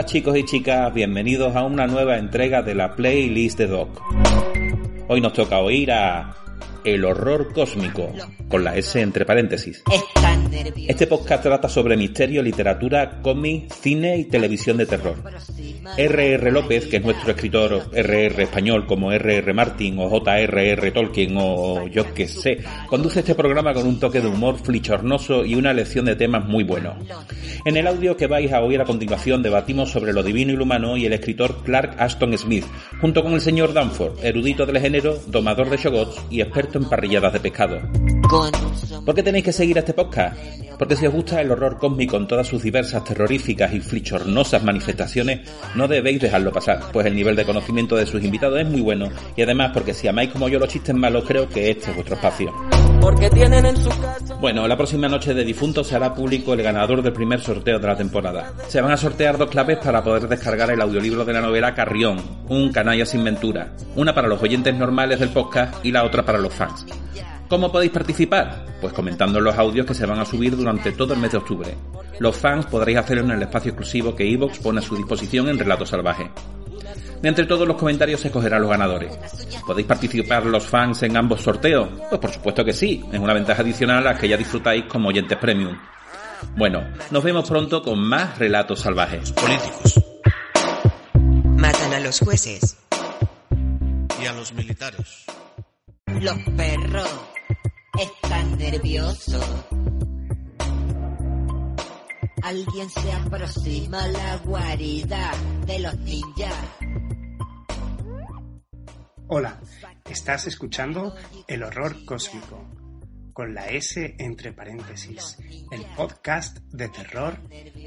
Hola chicos y chicas, bienvenidos a una nueva entrega de la playlist de Doc. Hoy nos toca oír a El horror cósmico, con la S entre paréntesis. Este podcast trata sobre misterio, literatura, cómic, cine y televisión de terror. R.R. López, que es nuestro escritor R.R. español como R.R. Martin o J.R.R. Tolkien o yo que sé, conduce este programa con un toque de humor flichornoso y una lección de temas muy buenos. En el audio que vais a oír a continuación debatimos sobre lo divino y lo humano y el escritor Clark Ashton Smith, junto con el señor Danforth, erudito del género, domador de shogots y experto en parrilladas de pescado. ¿Por qué tenéis que seguir a este podcast? Porque si os gusta el horror cósmico en todas sus diversas terroríficas y flichornosas manifestaciones, no debéis dejarlo pasar, pues el nivel de conocimiento de sus invitados es muy bueno y además porque si amáis como yo los chistes malos, creo que este es vuestro espacio. Porque tienen en su casa... Bueno, la próxima noche de difunto se hará público el ganador del primer sorteo de la temporada. Se van a sortear dos claves para poder descargar el audiolibro de la novela Carrión, un canalla sin ventura. Una para los oyentes normales del podcast y la otra para los fans. ¿Cómo podéis participar? Pues comentando los audios que se van a subir durante todo el mes de octubre. Los fans podréis hacerlo en el espacio exclusivo que Evox pone a su disposición en Relato Salvaje. De entre todos los comentarios se escogerán los ganadores. ¿Podéis participar los fans en ambos sorteos? Pues por supuesto que sí, es una ventaja adicional a la que ya disfrutáis como oyentes premium. Bueno, nos vemos pronto con más relatos salvajes. Políticos. Matan a los jueces. Y a los militares. Los perros están nerviosos. Alguien se aproxima a la guarida de los ninjas. Hola, estás escuchando El Horror Cósmico, con la S entre paréntesis, el podcast de terror,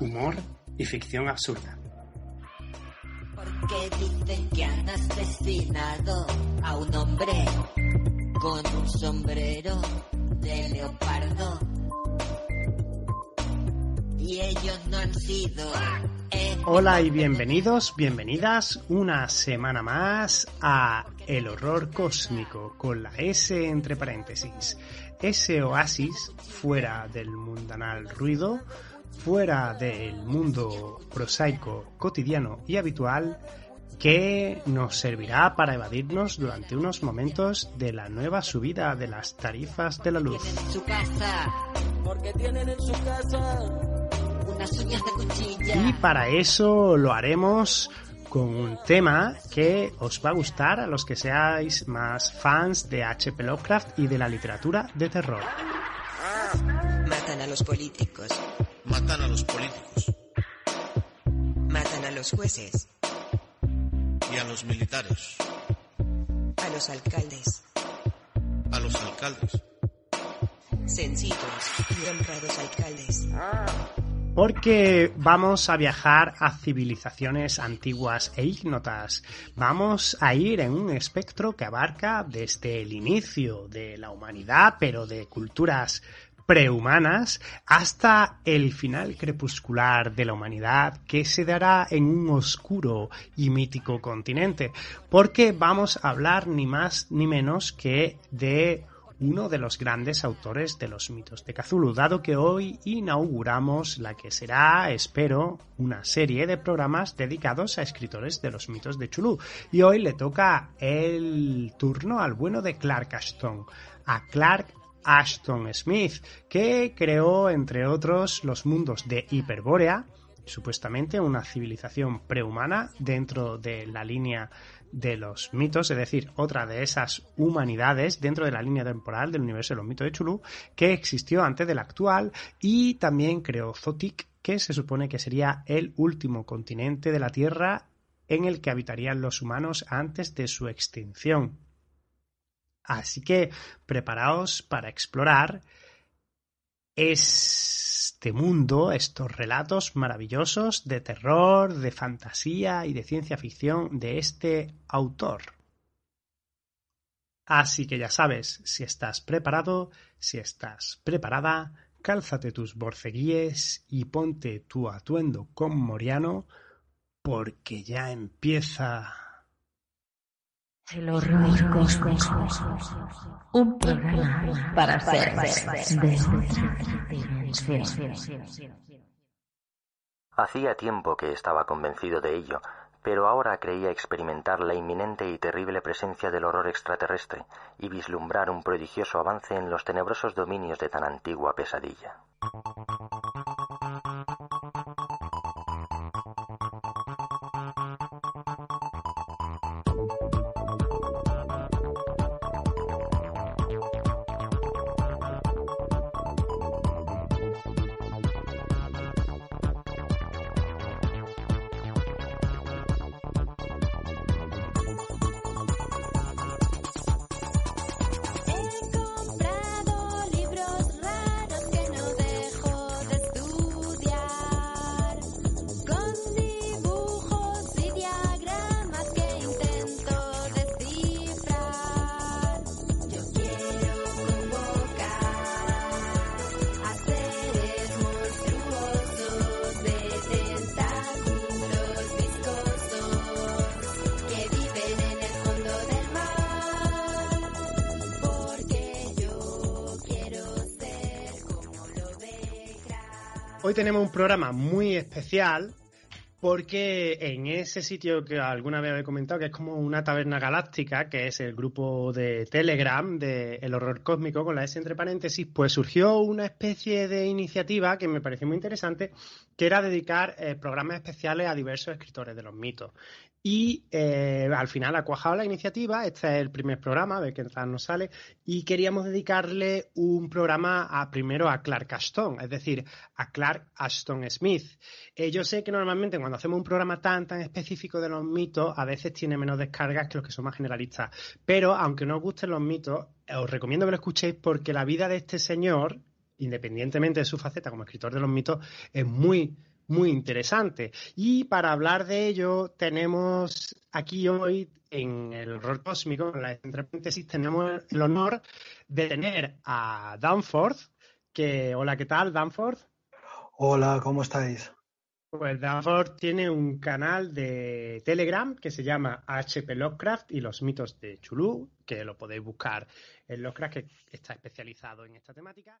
humor y ficción absurda. Porque dicen que han asesinado a un hombre con un sombrero de leopardo. Y ellos no han sido. Hola y bienvenidos, bienvenidas una semana más a El Horror Cósmico, con la S entre paréntesis. Ese oasis fuera del mundanal ruido, fuera del mundo prosaico, cotidiano y habitual, que nos servirá para evadirnos durante unos momentos de la nueva subida de las tarifas de la luz. en su casa. Porque tienen en su casa unas uñas de cuchilla. Y para eso lo haremos con un tema que os va a gustar a los que seáis más fans de H.P. Lovecraft y de la literatura de terror. Matan a los políticos. Matan a los políticos. Matan a los jueces. Y a los militares. A los alcaldes. A los alcaldes. Sencillos y honrados alcaldes. Porque vamos a viajar a civilizaciones antiguas e ignotas. Vamos a ir en un espectro que abarca desde el inicio de la humanidad, pero de culturas prehumanas, hasta el final crepuscular de la humanidad que se dará en un oscuro y mítico continente. Porque vamos a hablar ni más ni menos que de uno de los grandes autores de los mitos de Cthulhu, dado que hoy inauguramos la que será, espero, una serie de programas dedicados a escritores de los mitos de Chulú. Y hoy le toca el turno al bueno de Clark Ashton, a Clark Ashton Smith, que creó, entre otros, los mundos de Hiperbórea, supuestamente una civilización prehumana dentro de la línea de los mitos, es decir, otra de esas humanidades dentro de la línea temporal del universo de los mitos de Chulú, que existió antes del actual, y también creó Zotic, que se supone que sería el último continente de la Tierra en el que habitarían los humanos antes de su extinción. Así que preparaos para explorar este mundo, estos relatos maravillosos de terror, de fantasía y de ciencia ficción de este autor. Así que ya sabes, si estás preparado, si estás preparada, cálzate tus borceguíes y ponte tu atuendo con Moriano, porque ya empieza el horror cósmico. Un programa para ser de otra dimensión. Hacía tiempo que estaba convencido de ello, pero ahora creía experimentar la inminente y terrible presencia del horror extraterrestre y vislumbrar un prodigioso avance en los tenebrosos dominios de tan antigua pesadilla. Hoy tenemos un programa muy especial porque en ese sitio que alguna vez he comentado, que es como una taberna galáctica, que es el grupo de Telegram de El Horror Cósmico, con la S entre paréntesis, pues surgió una especie de iniciativa que me pareció muy interesante, que era dedicar eh, programas especiales a diversos escritores de los mitos. Y eh, al final ha cuajado la iniciativa, este es el primer programa, a ver qué tal nos sale, y queríamos dedicarle un programa a, primero a Clark Ashton, es decir, a Clark Ashton Smith. Eh, yo sé que normalmente cuando hacemos un programa tan, tan específico de los mitos, a veces tiene menos descargas que los que son más generalistas, pero aunque no os gusten los mitos, os recomiendo que lo escuchéis porque la vida de este señor, independientemente de su faceta como escritor de los mitos, es muy muy interesante. Y para hablar de ello, tenemos aquí hoy en el horror cósmico, en la entre paréntesis, tenemos el honor de tener a Danforth, que, hola, ¿qué tal, Danforth? Hola, ¿cómo estáis? Pues Danforth tiene un canal de Telegram que se llama HP Lovecraft y los mitos de Chulú, que lo podéis buscar en Lovecraft, que está especializado en esta temática.